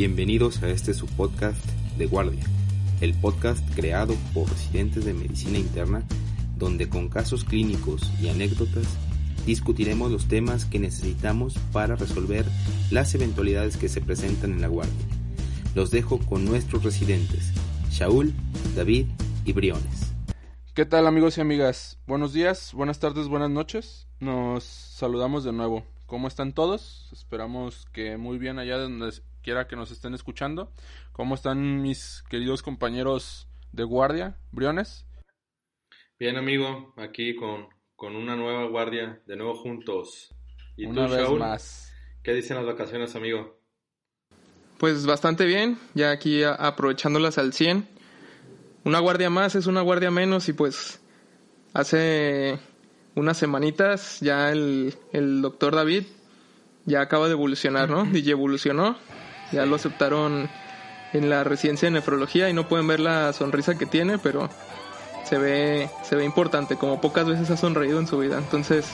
Bienvenidos a este su podcast de Guardia, el podcast creado por residentes de medicina interna, donde con casos clínicos y anécdotas discutiremos los temas que necesitamos para resolver las eventualidades que se presentan en la guardia. Los dejo con nuestros residentes, Shaul, David y Briones. ¿Qué tal amigos y amigas? Buenos días, buenas tardes, buenas noches. Nos saludamos de nuevo. ¿Cómo están todos? Esperamos que muy bien allá donde quiera que nos estén escuchando. ¿Cómo están mis queridos compañeros de guardia, Briones? Bien amigo, aquí con, con una nueva guardia, de nuevo juntos. ¿Y una tú, vez más. ¿Qué dicen las vacaciones, amigo? Pues bastante bien, ya aquí aprovechándolas al 100. Una guardia más es una guardia menos y pues hace unas semanitas ya el, el doctor David ya acaba de evolucionar, ¿no? Y evolucionó, ya lo aceptaron en la residencia de nefrología y no pueden ver la sonrisa que tiene, pero se ve, se ve importante, como pocas veces ha sonreído en su vida. Entonces,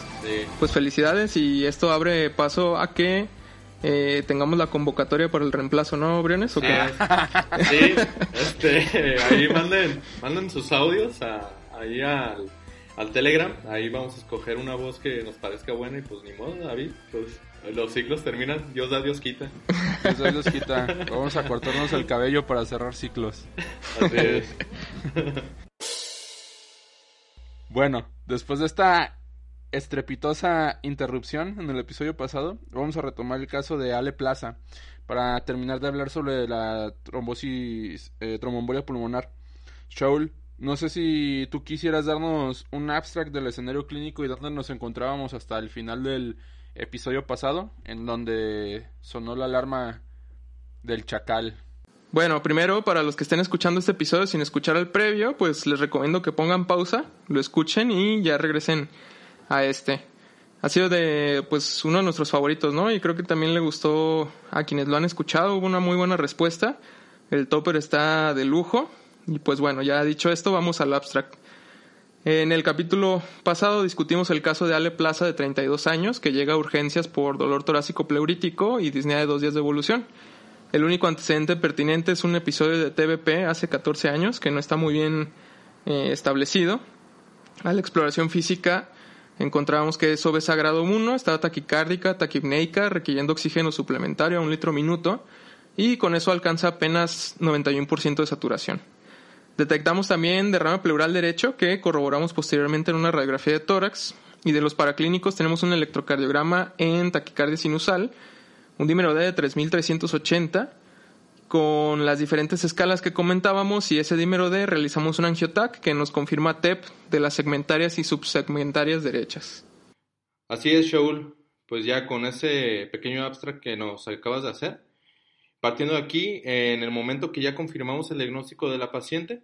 pues felicidades y esto abre paso a que eh, tengamos la convocatoria para el reemplazo, ¿no, Briones? ¿o sí, este, ahí manden, manden sus audios a, ahí al, al Telegram, ahí vamos a escoger una voz que nos parezca buena y pues ni modo, David, pues los ciclos terminan, Dios da, Dios quita. Dios da, Dios quita. Vamos a cortarnos el cabello para cerrar ciclos. Así es. Bueno, después de esta estrepitosa interrupción en el episodio pasado, vamos a retomar el caso de Ale Plaza para terminar de hablar sobre la trombosis, eh, pulmonar. Shaul, no sé si tú quisieras darnos un abstract del escenario clínico y dónde nos encontrábamos hasta el final del episodio pasado, en donde sonó la alarma del chacal. Bueno, primero, para los que estén escuchando este episodio sin escuchar el previo, pues les recomiendo que pongan pausa, lo escuchen y ya regresen a este. Ha sido de, pues, uno de nuestros favoritos, ¿no? Y creo que también le gustó a quienes lo han escuchado, hubo una muy buena respuesta. El topper está de lujo. Y pues bueno, ya dicho esto, vamos al abstract. En el capítulo pasado discutimos el caso de Ale Plaza de 32 años que llega a urgencias por dolor torácico pleurítico y disnea de dos días de evolución. El único antecedente pertinente es un episodio de TBP hace 14 años que no está muy bien eh, establecido. A la exploración física encontramos que es obesa grado 1, estaba taquicárdica, taquipneica, requiriendo oxígeno suplementario a un litro minuto y con eso alcanza apenas 91% de saturación. Detectamos también derrame pleural derecho que corroboramos posteriormente en una radiografía de tórax. Y de los paraclínicos tenemos un electrocardiograma en taquicardia sinusal, un dímero D de 3380 con las diferentes escalas que comentábamos y ese dímero D realizamos un angiotac que nos confirma TEP de las segmentarias y subsegmentarias derechas. Así es, Shaul. Pues ya con ese pequeño abstract que nos acabas de hacer, Partiendo de aquí, en el momento que ya confirmamos el diagnóstico de la paciente,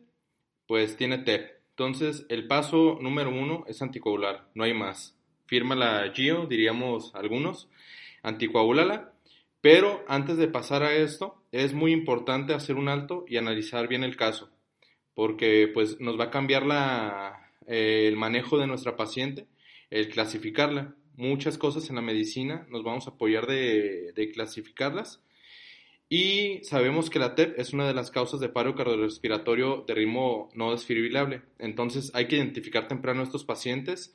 pues tiene TEP. Entonces, el paso número uno es anticoagular, no hay más. Firma la GIO, diríamos algunos, anticoagulala. Pero antes de pasar a esto, es muy importante hacer un alto y analizar bien el caso, porque pues nos va a cambiar la, eh, el manejo de nuestra paciente, el clasificarla. Muchas cosas en la medicina nos vamos a apoyar de, de clasificarlas y sabemos que la TEP es una de las causas de paro cardiorrespiratorio de ritmo no desfibrilable. Entonces hay que identificar temprano a estos pacientes,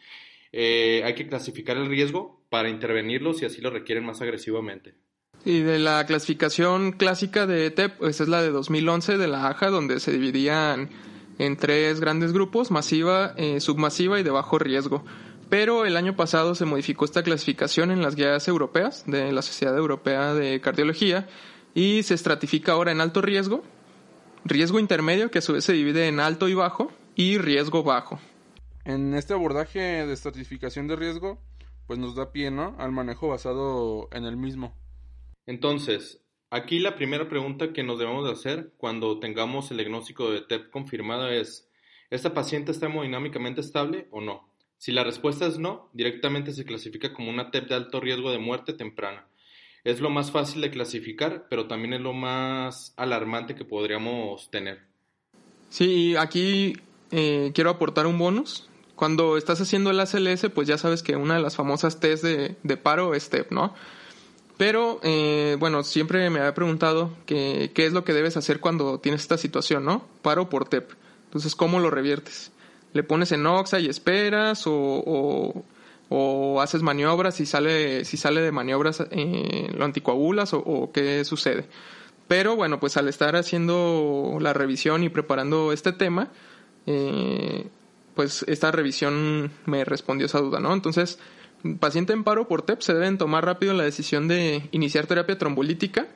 eh, hay que clasificar el riesgo para intervenirlos si así lo requieren más agresivamente. Y de la clasificación clásica de TEP, pues es la de 2011 de la AJA, donde se dividían en tres grandes grupos, masiva, eh, submasiva y de bajo riesgo. Pero el año pasado se modificó esta clasificación en las guías europeas de la Sociedad Europea de Cardiología y se estratifica ahora en alto riesgo, riesgo intermedio que a su vez se divide en alto y bajo y riesgo bajo. En este abordaje de estratificación de riesgo, pues nos da pie, ¿no? Al manejo basado en el mismo. Entonces, aquí la primera pregunta que nos debemos de hacer cuando tengamos el diagnóstico de TEP confirmado es, ¿esta paciente está hemodinámicamente estable o no? Si la respuesta es no, directamente se clasifica como una TEP de alto riesgo de muerte temprana es lo más fácil de clasificar, pero también es lo más alarmante que podríamos tener. Sí, aquí eh, quiero aportar un bonus. Cuando estás haciendo el ACLS, pues ya sabes que una de las famosas test de, paro es TEP, ¿no? Pero, eh, bueno, siempre me había preguntado que, qué es lo que debes hacer cuando tienes esta situación, ¿no? Paro por TEP. Entonces, ¿cómo lo reviertes? ¿Le pones en Oxa y esperas o, haces maniobras? Si sale, si sale de maniobras, eh, ¿lo anticoagulas o, o qué sucede? Pero bueno, pues al estar haciendo la revisión y preparando este tema, eh, pues esta revisión me respondió esa duda, ¿no? Entonces, paciente en paro por TEP se deben tomar rápido la decisión de iniciar terapia trombolítica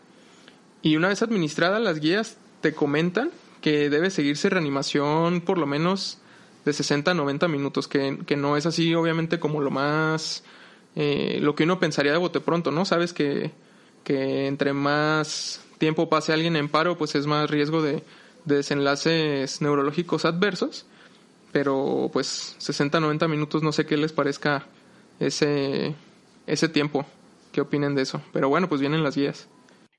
y una vez administrada las guías te comentan que debe seguirse reanimación por lo menos de 60 a 90 minutos, que, que no es así obviamente como lo más, eh, lo que uno pensaría de bote pronto, ¿no? Sabes que, que entre más tiempo pase alguien en paro, pues es más riesgo de, de desenlaces neurológicos adversos pero pues 60, 90 minutos, no sé qué les parezca ese, ese tiempo, qué opinen de eso. Pero bueno, pues vienen las guías.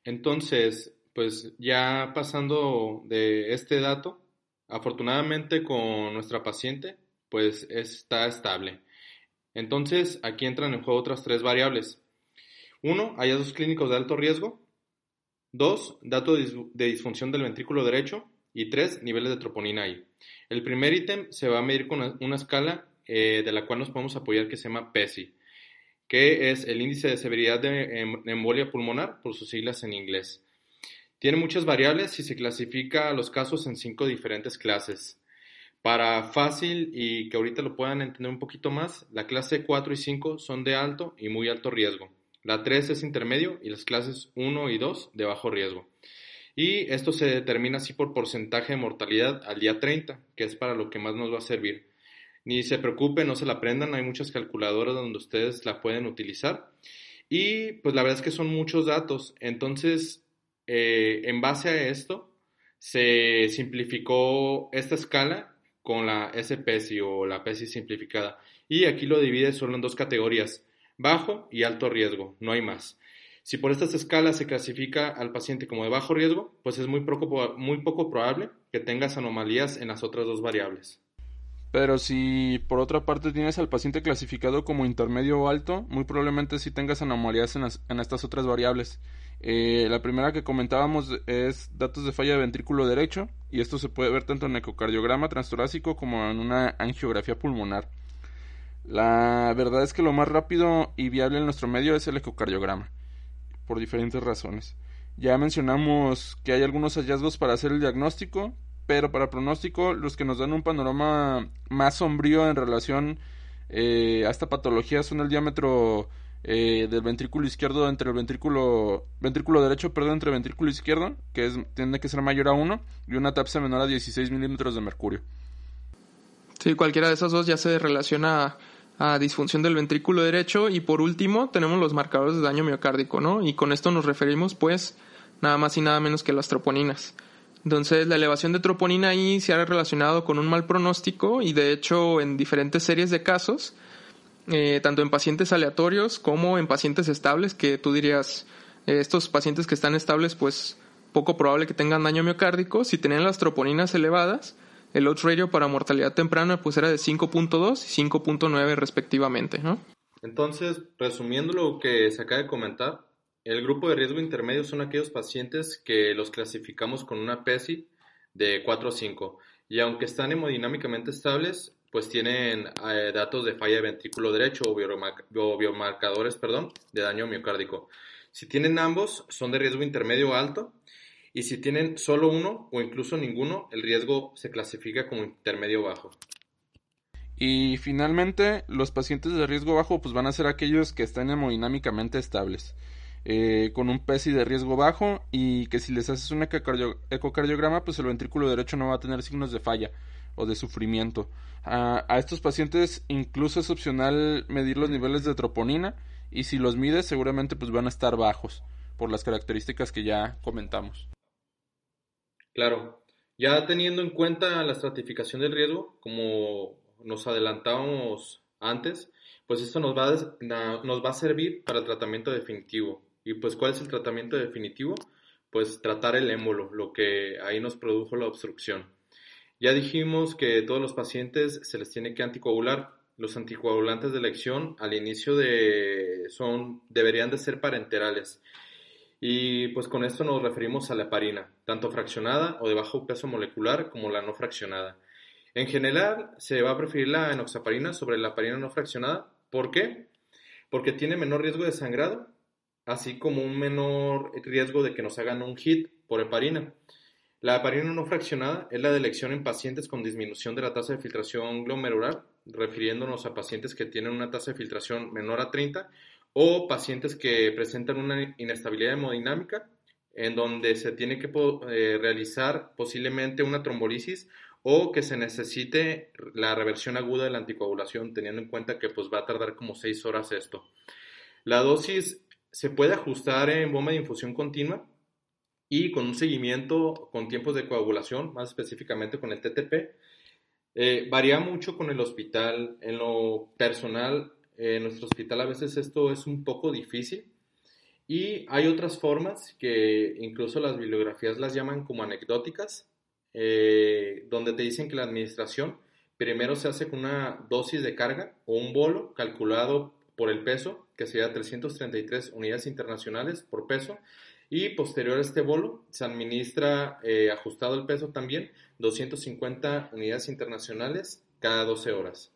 Entonces, pues ya pasando de este dato, afortunadamente con nuestra paciente, pues está estable. Entonces, aquí entran en juego otras tres variables. Uno, hallazgos clínicos de alto riesgo. Dos, dato de disfunción del ventrículo derecho. Y tres, niveles de troponina I. El primer ítem se va a medir con una, escala eh, de la cual nos podemos apoyar que se llama PESI, que es el índice de severidad de em, embolia pulmonar, por sus siglas en inglés. Tiene muchas variables y se clasifica los casos en cinco diferentes clases. Para fácil y que ahorita lo puedan entender un poquito más, la clase 4 y 5 son de alto y muy alto riesgo. La 3 es intermedio y las clases 1 y 2 de bajo riesgo. Y esto se determina así por porcentaje de mortalidad al día 30, que es para lo que más nos va a servir. Ni se preocupen, no se la aprendan, hay muchas calculadoras donde ustedes la pueden utilizar. Y pues la verdad es que son muchos datos. Entonces, eh, en base a esto, se simplificó esta escala con la SPSI o la PESI simplificada. Y aquí lo divide solo en dos categorías, bajo y alto riesgo, no hay más. Si por estas escalas se clasifica al paciente como de bajo riesgo, pues es muy poco, probable que tengas anomalías en las otras dos variables. Pero si por otra parte tienes al paciente clasificado como intermedio o alto, muy probablemente sí tengas anomalías en, estas otras variables. Eh, la primera que comentábamos es datos de falla de ventrículo derecho, y esto se puede ver tanto en ecocardiograma transtorácico como en una angiografía pulmonar. La verdad es que lo más rápido y viable en nuestro medio es el ecocardiograma por diferentes razones. Ya mencionamos que hay algunos hallazgos para hacer el diagnóstico, pero para pronóstico los que nos dan un panorama más sombrío en relación eh, a esta patología son el diámetro eh, del ventrículo izquierdo entre el ventrículo ventrículo derecho, perdón, entre el ventrículo izquierdo, que es, tiene que ser mayor a 1, y una tapsa menor a 16 milímetros de mercurio. Sí, cualquiera de esas dos ya se relaciona a disfunción del ventrículo derecho y por último tenemos los marcadores de daño miocárdico, ¿no? Y con esto nos referimos pues nada más y nada menos que las troponinas. Entonces la elevación de troponina ahí se ha relacionado con un mal pronóstico y de hecho en diferentes series de casos, eh, tanto en pacientes aleatorios como en pacientes estables, que tú dirías, eh, estos pacientes que están estables pues poco probable que tengan daño miocárdico, si tienen las troponinas elevadas, el odds ratio para mortalidad temprana pues era de 5.2 y 5.9 respectivamente. Entonces, resumiendo lo que se acaba de comentar, el grupo de riesgo intermedio son aquellos pacientes que los clasificamos con una PESI de 4 o 5 y aunque están hemodinámicamente estables, pues tienen eh, datos de falla de ventrículo derecho o, biomarcadores perdón, de daño miocárdico. Si tienen ambos, son de riesgo intermedio alto y si tienen solo uno o incluso ninguno, el riesgo se clasifica como intermedio bajo. Y finalmente, los pacientes de riesgo bajo pues van a ser aquellos que están hemodinámicamente estables, eh, con un PESI de riesgo bajo y que si les haces un ecocardiograma, pues el ventrículo derecho no va a tener signos de falla o de sufrimiento. A, estos pacientes incluso es opcional medir los niveles de troponina y si los mides seguramente pues van a estar bajos por las características que ya comentamos. Claro, ya teniendo en cuenta la estratificación del riesgo, como nos adelantábamos antes, pues esto nos va a, nos va a servir para el tratamiento definitivo. ¿Y pues cuál es el tratamiento definitivo? Pues tratar el émbolo, lo que ahí nos produjo la obstrucción. Ya dijimos que todos los pacientes se les tiene que anticoagular, los anticoagulantes de elección al inicio de son deberían de ser parenterales. Y pues con esto nos referimos a la heparina, tanto fraccionada o de bajo peso molecular como la no fraccionada. En general, se va a preferir la enoxaparina sobre la heparina no fraccionada. ¿Por qué? Porque tiene menor riesgo de sangrado, así como un menor riesgo de que nos hagan un hit por heparina. La heparina no fraccionada es la de elección en pacientes con disminución de la tasa de filtración glomerular, refiriéndonos a pacientes que tienen una tasa de filtración menor a 30 o pacientes que presentan una inestabilidad hemodinámica en donde se tiene que eh, realizar posiblemente una trombolisis o que se necesite la reversión aguda de la anticoagulación, teniendo en cuenta que pues va a tardar como 6 horas esto. La dosis se puede ajustar en bomba de infusión continua y con un seguimiento con tiempos de coagulación, más específicamente con el TTP. Eh, varía mucho con el hospital. En lo personal, en nuestro hospital a veces esto es un poco difícil. Y hay otras formas que incluso las bibliografías las llaman como anecdóticas, eh, donde te dicen que la administración primero se hace con una dosis de carga o un bolo calculado por el peso, que sería 333 unidades internacionales por peso, y posterior a este bolo se administra, eh, ajustado el peso también, 250 unidades internacionales cada 12 horas.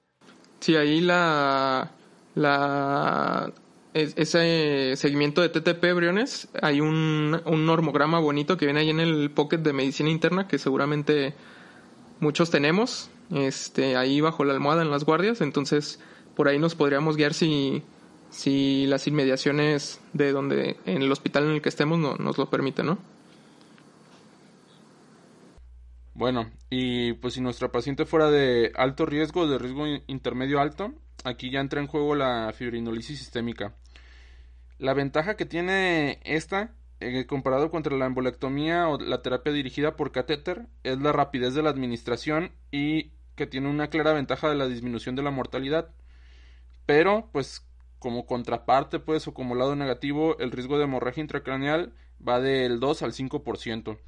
Sí, ahí la, la ese seguimiento de TTP Briones, hay un, un normograma bonito que viene ahí en el pocket de medicina interna que seguramente muchos tenemos, este, ahí bajo la almohada en las guardias, entonces por ahí nos podríamos guiar si, si las inmediaciones de donde, en el hospital en el que estemos no, nos lo permiten, ¿no? Bueno, y pues si nuestra paciente fuera de alto riesgo, de riesgo intermedio alto, aquí ya entra en juego la fibrinolisis sistémica. La ventaja que tiene esta, eh, comparado contra la embolectomía o la terapia dirigida por catéter, es la rapidez de la administración y que tiene una clara ventaja de la disminución de la mortalidad. Pero, pues, como contraparte, pues, o como lado negativo, el riesgo de hemorragia intracraneal va del 2 al 5%.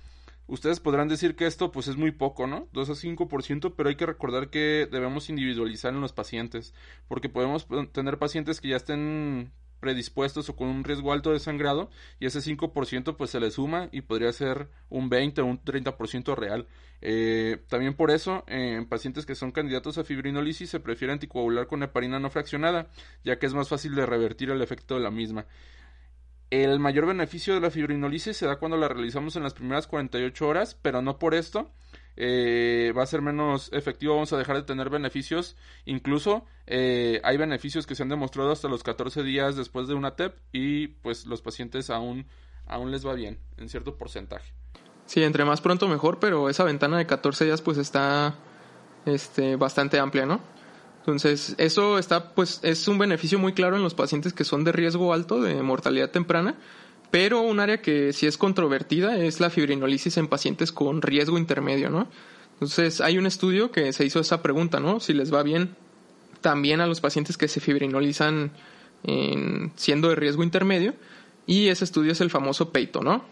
Ustedes podrán decir que esto pues es muy poco, ¿no? 2 a 5%, pero hay que recordar que debemos individualizar en los pacientes, porque podemos tener pacientes que ya estén predispuestos o con un riesgo alto de sangrado y ese 5% pues se le suma y podría ser un 20 o un 30% real. Eh, también por eso en pacientes que son candidatos a fibrinolisis se prefiere anticoagular con heparina no fraccionada ya que es más fácil de revertir el efecto de la misma. El mayor beneficio de la fibrinolisis se da cuando la realizamos en las primeras 48 horas, pero no por esto eh, va a ser menos efectivo, vamos a dejar de tener beneficios. Incluso eh, hay beneficios que se han demostrado hasta los 14 días después de una TEP y pues los pacientes aún, aún les va bien en cierto porcentaje. Sí, entre más pronto mejor, pero esa ventana de 14 días pues está este, bastante amplia, ¿no? Entonces, eso está, pues, es un beneficio muy claro en los pacientes que son de riesgo alto de mortalidad temprana pero un área que sí es controvertida es la fibrinolisis en pacientes con riesgo intermedio, ¿no? Entonces, hay un estudio que se hizo esa pregunta, ¿no? Si les va bien también a los pacientes que se fibrinolizan en, siendo de riesgo intermedio, y ese estudio es el famoso peito, ¿no?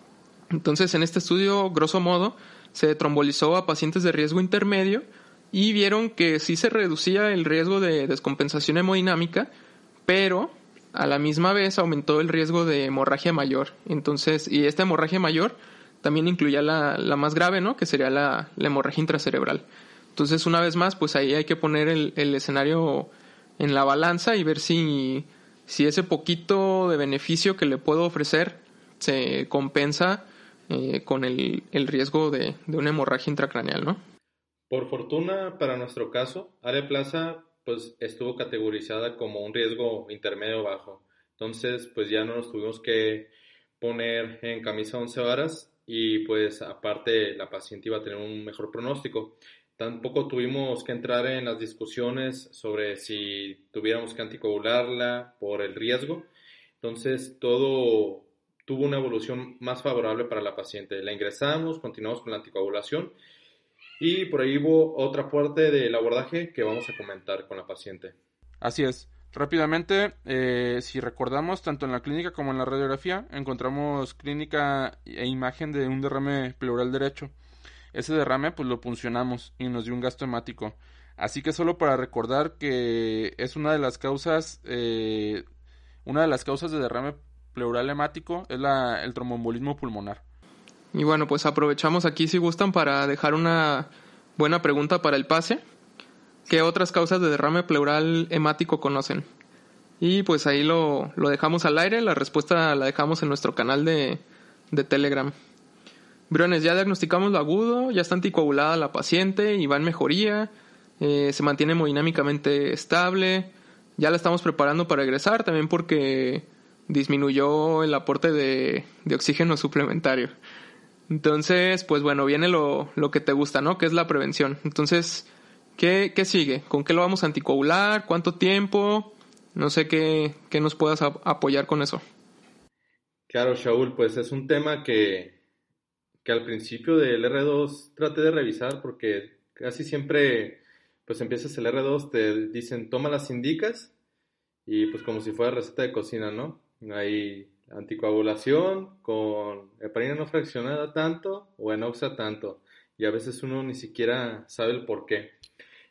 Entonces, en este estudio, grosso modo, se trombolizó a pacientes de riesgo intermedio y vieron que sí se reducía el riesgo de descompensación hemodinámica, pero a la misma vez aumentó el riesgo de hemorragia mayor. Entonces, y esta hemorragia mayor también incluía la, la más grave, ¿no? Que sería la, hemorragia intracerebral. Entonces, una vez más, pues ahí hay que poner el, escenario en la balanza y ver si, si ese poquito de beneficio que le puedo ofrecer se compensa eh, con el, el riesgo de, de, una hemorragia intracraneal, ¿no? Por fortuna, para nuestro caso, Área Plaza pues estuvo categorizada como un riesgo intermedio bajo. Entonces, pues ya no nos tuvimos que poner en camisa 11 varas y pues aparte la paciente iba a tener un mejor pronóstico. Tampoco tuvimos que entrar en las discusiones sobre si tuviéramos que anticoagularla por el riesgo. Entonces, todo tuvo una evolución más favorable para la paciente. La ingresamos, continuamos con la anticoagulación y por ahí hubo otra parte del abordaje que vamos a comentar con la paciente. Así es. Rápidamente, eh, si recordamos, tanto en la clínica como en la radiografía, encontramos clínica e imagen de un derrame pleural derecho. ese derrame pues lo puncionamos y nos dio un gasto hemático. Así que solo para recordar que es una de las causas, eh, una de las causas de derrame pleural hemático es la, el tromboembolismo pulmonar. Y bueno, pues aprovechamos aquí si gustan para dejar una buena pregunta para el pase. ¿Qué otras causas de derrame pleural hemático conocen? Y pues ahí lo, lo dejamos al aire, la respuesta la dejamos en nuestro canal de, de Telegram. Briones, ya diagnosticamos lo agudo, ya está anticoagulada la paciente y va en mejoría, eh, se mantiene hemodinámicamente estable, ya la estamos preparando para egresar también porque disminuyó el aporte de, de oxígeno suplementario. Entonces, pues bueno, viene lo, lo, que te gusta, ¿no? Que es la prevención. Entonces, ¿qué, ¿qué, sigue? ¿Con qué lo vamos a anticoagular? ¿Cuánto tiempo? No sé qué, qué nos puedas apoyar con eso. Claro, Shaul, pues es un tema que, que al principio del R2 traté de revisar porque casi siempre, pues empiezas el R2, te dicen toma las indicas y pues como si fuera receta de cocina, ¿no? Hay anticoagulación con heparina no fraccionada tanto o enoxa tanto y a veces uno ni siquiera sabe el por qué.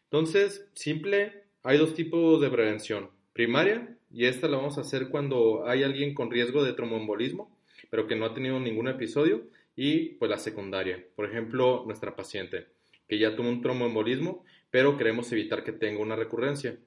Entonces, simple, hay dos tipos de prevención. Primaria, y esta la vamos a hacer cuando hay alguien con riesgo de tromboembolismo, pero que no ha tenido ningún episodio, y pues la secundaria, por ejemplo, nuestra paciente, que ya tuvo un tromboembolismo, pero queremos evitar que tenga una recurrencia.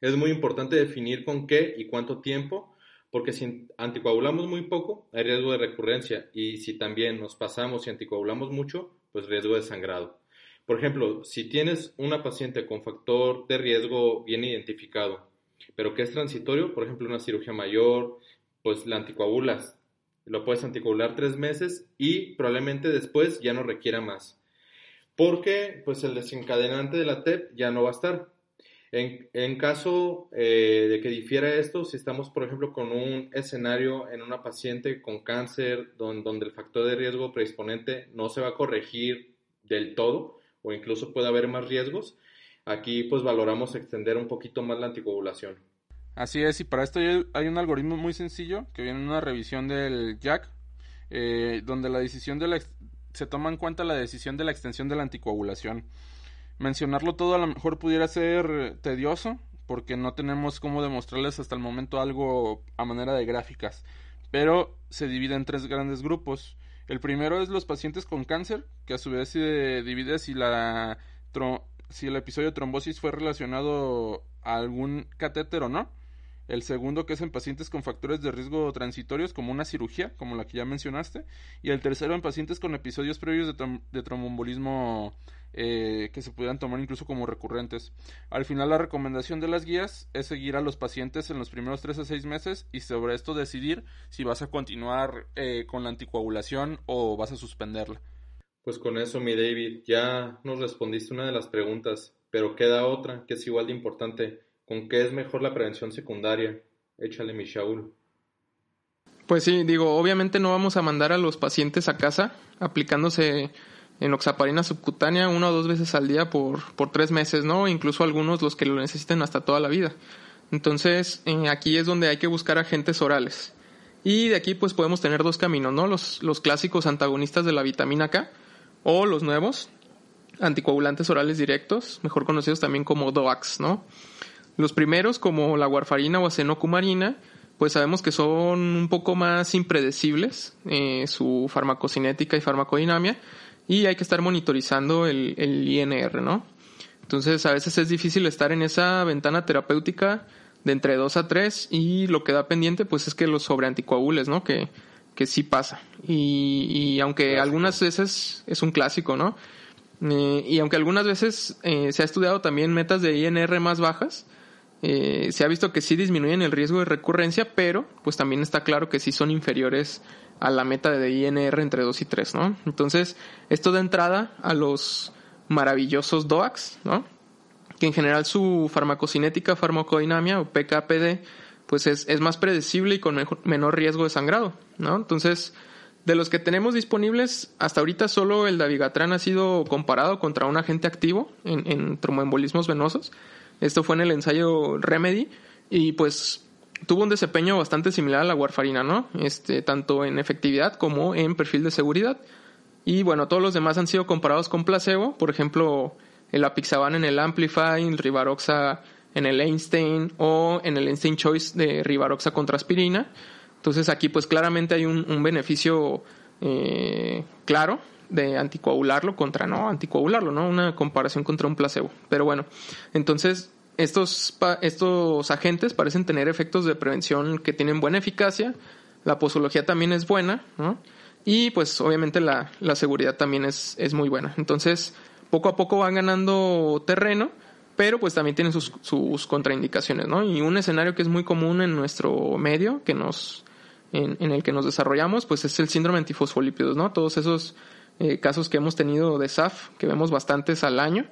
Es muy importante definir con qué y cuánto tiempo porque si anticoagulamos muy poco, hay riesgo de recurrencia y si también nos pasamos y anticoagulamos mucho, pues riesgo de sangrado. Por ejemplo, si tienes una paciente con factor de riesgo bien identificado, pero que es transitorio, por ejemplo, una cirugía mayor, pues la anticoagulas. Lo puedes anticoagular tres meses y probablemente después ya no requiera más. Porque pues el desencadenante de la TEP ya no va a estar. En, caso eh, de que difiera esto, si estamos, por ejemplo, con un escenario en una paciente con cáncer donde, el factor de riesgo predisponente no se va a corregir del todo o incluso puede haber más riesgos, aquí pues valoramos extender un poquito más la anticoagulación. Así es, y para esto hay un algoritmo muy sencillo que viene en una revisión del JAC, eh, donde la decisión de la se toma en cuenta la decisión de la extensión de la anticoagulación. Mencionarlo todo a lo mejor pudiera ser tedioso, porque no tenemos cómo demostrarles hasta el momento algo a manera de gráficas, pero se divide en tres grandes grupos. El primero es los pacientes con cáncer, que a su vez se divide si la si el episodio de trombosis fue relacionado a algún catéter o no. El segundo que es en pacientes con factores de riesgo transitorios como una cirugía, como la que ya mencionaste. Y el tercero en pacientes con episodios previos de, de trombombolismo eh, que se pudieran tomar incluso como recurrentes. Al final la recomendación de las guías es seguir a los pacientes en los primeros 3 a 6 meses y sobre esto decidir si vas a continuar eh, con la anticoagulación o vas a suspenderla. Pues con eso, mi David, ya nos respondiste una de las preguntas, pero queda otra que es igual de importante. ¿Con qué es mejor la prevención secundaria? Échale, mi Shaul. Pues sí, digo, obviamente no vamos a mandar a los pacientes a casa aplicándose enoxaparina subcutánea una o dos veces al día por, por tres meses, ¿no? Incluso algunos los que lo necesiten hasta toda la vida. Entonces, eh, aquí es donde hay que buscar agentes orales. Y de aquí pues podemos tener dos caminos, ¿no? Los, los clásicos antagonistas de la vitamina K o los nuevos anticoagulantes orales directos, mejor conocidos también como DOACs, ¿no? Los primeros, como la warfarina o acenocumarina, pues sabemos que son un poco más impredecibles, eh, su farmacocinética y farmacodinamia, y hay que estar monitorizando el, el INR, ¿no? Entonces a veces es difícil estar en esa ventana terapéutica de entre 2 a 3 y lo que da pendiente pues es que los sobreanticoagules, ¿no? Que, que sí pasa. Y, y aunque algunas veces es un clásico, ¿no? Eh, y aunque algunas veces eh, se ha estudiado también metas de INR más bajas, eh, se ha visto que sí disminuyen el riesgo de recurrencia, pero pues también está claro que sí son inferiores a la meta de INR entre 2 y 3, ¿no? Entonces, esto da entrada a los maravillosos DOACs, ¿no? Que en general su farmacocinética, farmacodinamia o PKPD, pues es, es más predecible y con menor riesgo de sangrado, ¿no? Entonces, de los que tenemos disponibles, hasta ahorita solo el davigatran ha sido comparado contra un agente activo en, en tromboembolismos venosos. Esto fue en el ensayo Remedy y pues tuvo un desempeño bastante similar a la warfarina, ¿no? Este, tanto en efectividad como en perfil de seguridad. Y bueno, todos los demás han sido comparados con placebo. Por ejemplo, el apixaban en el Amplify, el Rivaroxa en el Einstein o en el Einstein Choice de Rivaroxa contra aspirina. Entonces aquí pues claramente hay un, beneficio eh, claro de anticoagularlo contra no anticoagularlo, ¿no? Una comparación contra un placebo. Pero bueno, entonces estos, estos agentes parecen tener efectos de prevención que tienen buena eficacia, la posología también es buena, ¿no? Y pues obviamente la, la seguridad también es, es muy buena. Entonces, poco a poco van ganando terreno, pero pues también tienen sus, sus contraindicaciones, ¿no? Y un escenario que es muy común en nuestro medio, que nos, en, en el que nos desarrollamos, pues es el síndrome antifosfolípidos, ¿no? Todos esos eh, casos que hemos tenido de SAF, que vemos bastantes al año,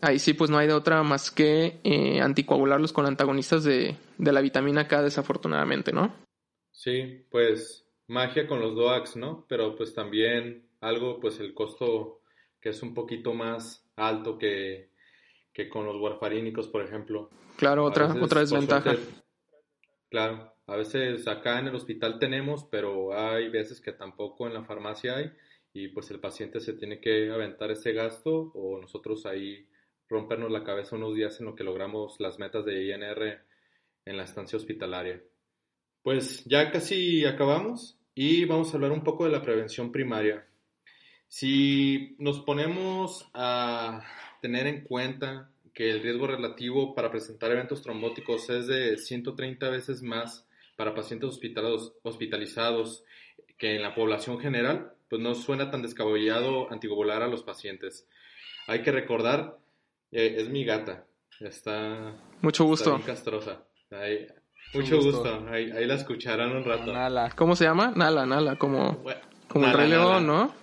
ahí sí pues no hay de otra más que eh, anticoagularlos con antagonistas de, de la vitamina K desafortunadamente, ¿no? Sí, pues magia con los DOAX, ¿no? Pero pues también algo, pues el costo que es un poquito más alto que, que con los warfarínicos, por ejemplo. Claro, otra, otra desventaja. claro, a veces acá en el hospital tenemos, pero hay veces que tampoco en la farmacia hay y pues el paciente se tiene que aventar ese gasto o nosotros ahí rompernos la cabeza unos días en lo que logramos las metas de INR en la estancia hospitalaria. Pues ya casi acabamos y vamos a hablar un poco de la prevención primaria. Si nos ponemos a tener en cuenta que el riesgo relativo para presentar eventos trombóticos es de 130 veces más para pacientes hospitalizados que en la población general, pues no suena tan descabellado anticoagular a los pacientes. Hay que recordar, eh, es mi gata, está... Mucho gusto. castrosa. mucho gusto, Ahí, la escucharán un rato. Nala. ¿Cómo se llama? Nala, Nala, como, como el Rey León, ¿no?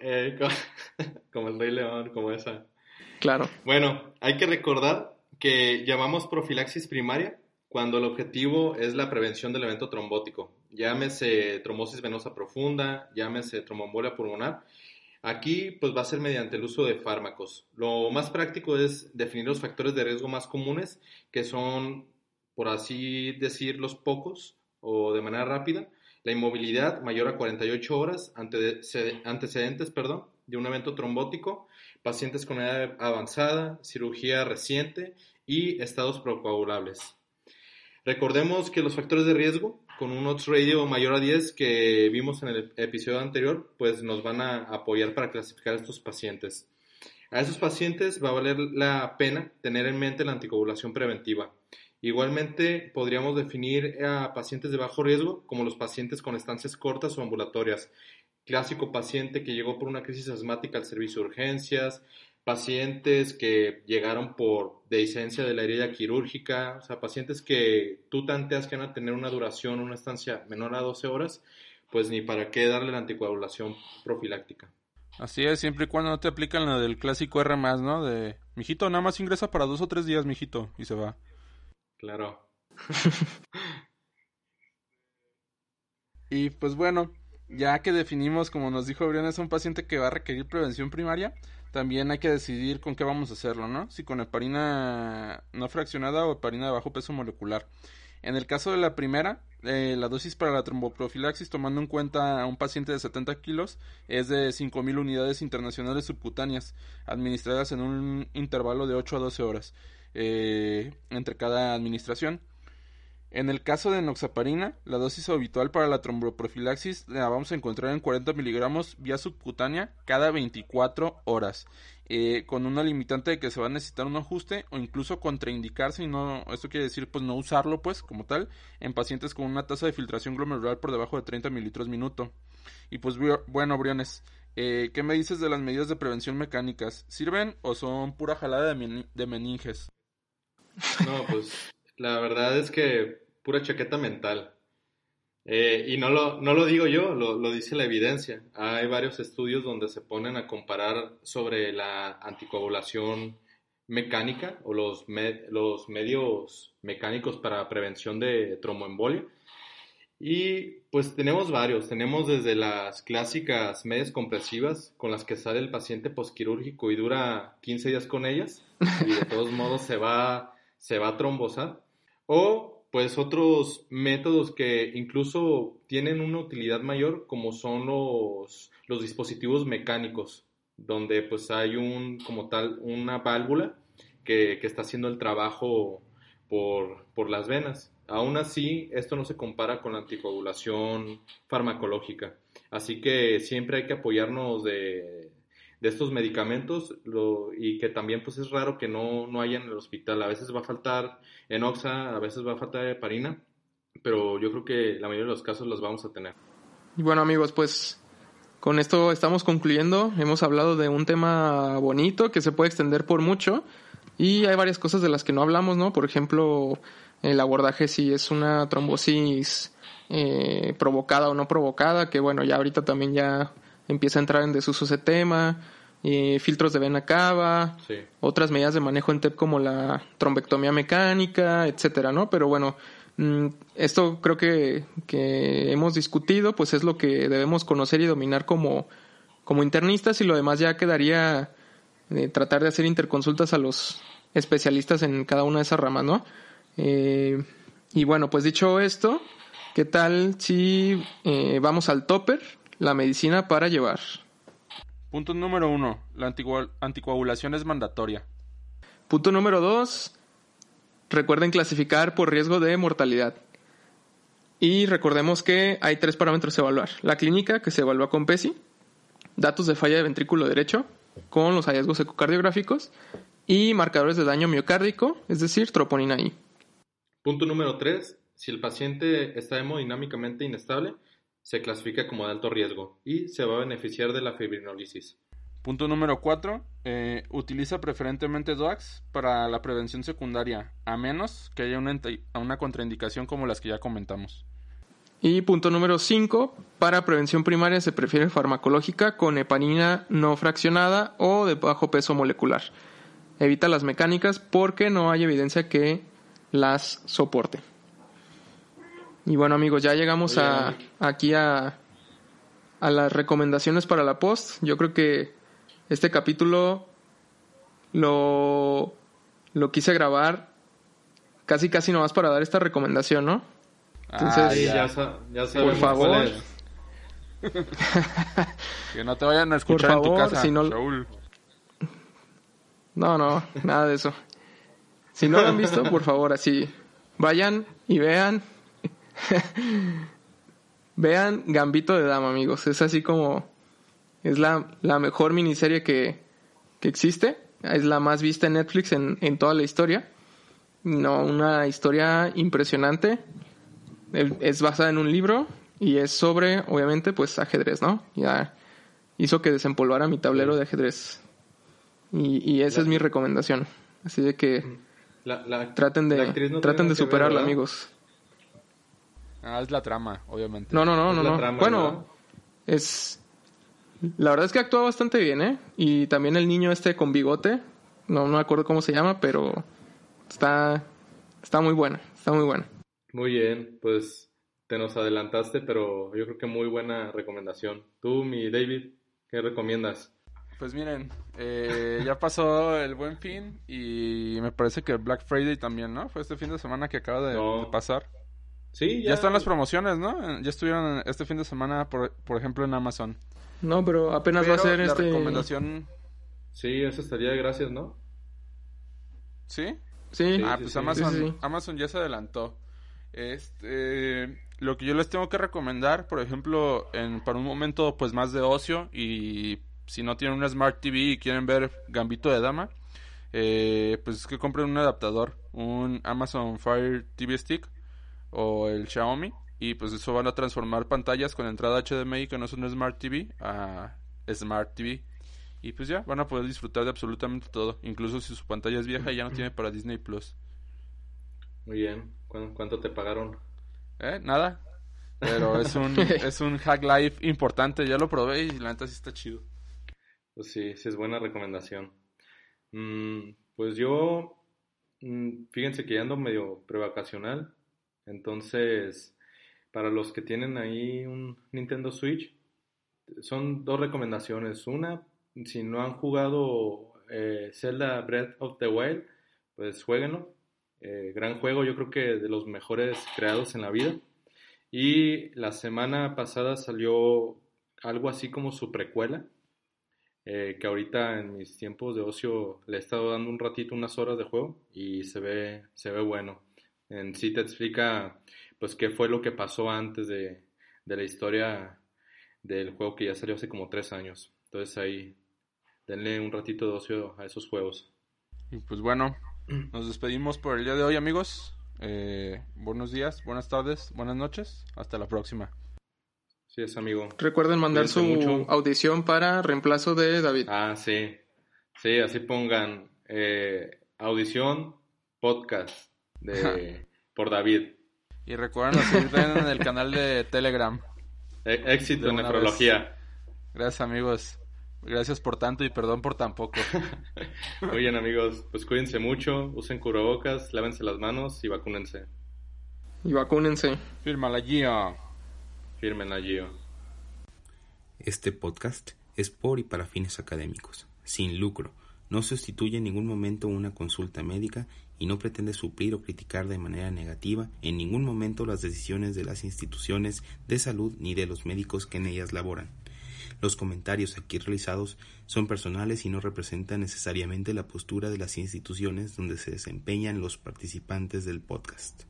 Eh, como, como el Rey León, como esa. Claro. Bueno, hay que recordar que llamamos profilaxis primaria cuando el objetivo es la prevención del evento trombótico. Llámese trombosis venosa profunda, llámese tromboembolia pulmonar. Aquí pues va a ser mediante el uso de fármacos. Lo más práctico es definir los factores de riesgo más comunes, que son, por así decir, los pocos o de manera rápida. La inmovilidad mayor a 48 horas, antecedentes perdón, de un evento trombótico, pacientes con edad avanzada, cirugía reciente y estados procoagulables. Recordemos que los factores de riesgo con un odds radio mayor a 10 que vimos en el episodio anterior, pues nos van a apoyar para clasificar a estos pacientes. A esos pacientes va a valer la pena tener en mente la anticoagulación preventiva. Igualmente, podríamos definir a pacientes de bajo riesgo como los pacientes con estancias cortas o ambulatorias. Clásico paciente que llegó por una crisis asmática al servicio de urgencias, pacientes que llegaron por dehiscencia de la herida quirúrgica, o sea, pacientes que tú tanteas que van a tener una duración, una estancia menor a 12 horas, pues ni para qué darle la anticoagulación profiláctica. Así es, siempre y cuando no te aplican la del clásico R más, ¿no? De, mijito, nada más ingresa para dos o tres días, mijito, y se va. Claro. y pues bueno, ya que definimos, como nos dijo Brian, es un paciente que va a requerir prevención primaria, también hay que decidir con qué vamos a hacerlo, ¿no? Si con heparina no fraccionada o heparina de bajo peso molecular. En el caso de la primera, eh, la dosis para la tromboprofilaxis, tomando en cuenta a un paciente de 70 kilos, es de 5.000 unidades internacionales subcutáneas, administradas en un intervalo de 8 a 12 horas eh, entre cada administración. En el caso de noxaparina, la dosis habitual para la tromboprofilaxis la vamos a encontrar en 40 miligramos vía subcutánea cada 24 horas, eh, con una limitante de que se va a necesitar un ajuste o incluso contraindicarse y no, esto quiere decir pues no usarlo pues como tal en pacientes con una tasa de filtración glomerular por debajo de 30 mililitros minuto. Y pues bueno, Briones, eh, ¿qué me dices de las medidas de prevención mecánicas? ¿Sirven o son pura jalada de, de meninges? No, pues la verdad es que pura chaqueta mental. Eh, y no lo, no lo digo yo, lo, dice la evidencia. Hay varios estudios donde se ponen a comparar sobre la anticoagulación mecánica o los, los medios mecánicos para prevención de tromboembolia. Y pues tenemos varios, tenemos desde las clásicas medias compresivas con las que sale el paciente posquirúrgico y dura 15 días con ellas y de todos modos se va, se va a trombosar. O pues otros métodos que incluso tienen una utilidad mayor, como son los, los dispositivos mecánicos, donde pues hay un, como tal, una válvula que, que está haciendo el trabajo por, por las venas. Aún así, esto no se compara con la anticoagulación farmacológica. Así que siempre hay que apoyarnos de, de estos medicamentos lo, y que también pues es raro que no, no haya en el hospital. A veces va a faltar enoxa, a veces va a faltar heparina, pero yo creo que la mayoría de los casos los vamos a tener. Y bueno amigos, pues con esto estamos concluyendo. Hemos hablado de un tema bonito que se puede extender por mucho y hay varias cosas de las que no hablamos, ¿no? Por ejemplo, el abordaje si es una trombosis eh, provocada o no provocada, que bueno, ya ahorita también ya empieza a entrar en desuso ese tema, eh, filtros de vena cava, Sí. otras medidas de manejo en TEP como la trombectomía mecánica, etcétera, ¿no? Pero bueno, mm, esto creo que, que hemos discutido, pues es lo que debemos conocer y dominar como, como internistas y lo demás ya quedaría eh, tratar de hacer interconsultas a los especialistas en cada una de esas ramas, ¿no? Eh, y bueno, pues dicho esto, ¿qué tal si eh, vamos al topper, la medicina para llevar? Punto número uno. La antigua- anticoagulación es mandatoria. Punto número dos, recuerden clasificar por riesgo de mortalidad. Y recordemos que hay tres parámetros a evaluar. La clínica, que se evalúa con PESI, datos de falla de ventrículo derecho, con los hallazgos ecocardiográficos, y marcadores de daño miocárdico, es decir, troponina I. Punto número 3. Si el paciente está hemodinámicamente inestable, se clasifica como de alto riesgo y se va a beneficiar de la fibrinolisis. Punto número 4. utiliza preferentemente DOAX para la prevención secundaria, a menos que haya una, una contraindicación como las que ya comentamos. Y punto número 5, para prevención primaria se prefiere farmacológica con heparina no fraccionada o de bajo peso molecular. Evita las mecánicas porque no hay evidencia que las soporte. Y bueno amigos, ya llegamos a, aquí a, a las recomendaciones para la post. Yo creo que este capítulo lo, lo quise grabar casi casi nomás para dar esta recomendación, ¿no? Entonces, Ah, ya. ya, sabemos favor. Que no te vayan a escuchar en tu casa, si no-. No, no, nada de eso. Si no lo han visto, por favor, así vayan y vean. vean Gambito de Dama, amigos. Es así como. Es la, la mejor miniserie que, que existe. Es la más vista en Netflix en, en toda la historia. No, una historia impresionante. Es basada en un libro y es sobre, obviamente, pues ajedrez, ¿no? Ya hizo que desempolvara mi tablero de ajedrez. Y, y esa es mi recomendación. Así de que La- la- traten de, no traten de ver, superarla, amigos. Ah, es la trama, obviamente. No, no, no, Es no, la no. trama, bueno, es... La verdad es que actúa bastante bien, ¿eh? Y también el niño este con bigote. No, no me acuerdo cómo se llama, pero está, está muy buena. Está muy buena. Muy bien, pues te nos adelantaste, pero yo creo que muy buena recomendación. Tú, mi David, ¿qué recomiendas? Pues miren, eh, ya pasó el buen fin y me parece que Black Friday también, ¿no? Fue este fin de semana que acaba de, No. de pasar. Sí, Ya están las promociones, ¿no? Ya estuvieron este fin de semana, por, por ejemplo, en Amazon. No, pero apenas va a ser la este... recomendación... Sí, eso estaría de gracias, ¿no? ¿Sí? Sí, ah, sí, pues sí. Amazon, Sí, sí, sí. Amazon ya se adelantó. Este, lo que yo les tengo que recomendar, por ejemplo, en, para un momento pues más de ocio y si no tienen una Smart TV y quieren ver Gambito de Dama, eh, pues es que compren un adaptador, un Amazon Fire TV Stick o el Xiaomi y pues eso van a transformar pantallas con entrada HDMI que no son Smart TV a Smart TV. Y pues ya, van a poder disfrutar de absolutamente todo, incluso si su pantalla es vieja y ya no tiene para Disney Plus. Muy bien. ¿Cuán- ¿Cuánto te pagaron? ¿Eh? Nada. Pero es un, es un hack life importante, ya lo probé y la neta sí está chido. Pues sí, sí es buena recomendación. Mm, pues yo, mm, fíjense que ya ando medio prevacacional, entonces para los que tienen ahí un Nintendo Switch, son dos recomendaciones. Una, si no han jugado eh, Zelda Breath of the Wild, pues jueguenlo. Eh, gran juego, yo creo que de los mejores creados en la vida. Y la semana pasada salió algo así como su precuela, eh, que ahorita en mis tiempos de ocio le he estado dando un ratito, unas horas de juego y se ve, se ve bueno. En sí te explica pues qué fue lo que pasó antes de, de la historia del juego que ya salió hace como tres años. Entonces ahí denle un ratito de ocio a esos juegos. Y pues bueno, nos despedimos por el día de hoy amigos. Eh, buenos días, buenas tardes, buenas noches. Hasta la próxima. Sí, es amigo. Recuerden mandar su audición para reemplazo de David. Ah, sí. Sí, así pongan eh, audición podcast de, por David. Y recuerden seguir en el canal de Telegram. E, éxito en nefrología. Gracias amigos. Gracias por tanto y perdón por tan poco. Muy bien amigos, pues cuídense mucho, usen cubrebocas, lávense las manos y vacúnense. Y vacúnense. Firma la guía. Firmen la guía. Este podcast es por y para fines académicos, sin lucro, no sustituye en ningún momento una consulta médica y no pretende suplir o criticar de manera negativa en ningún momento las decisiones de las instituciones de salud ni de los médicos que en ellas laboran. Los comentarios aquí realizados son personales y no representan necesariamente la postura de las instituciones donde se desempeñan los participantes del podcast.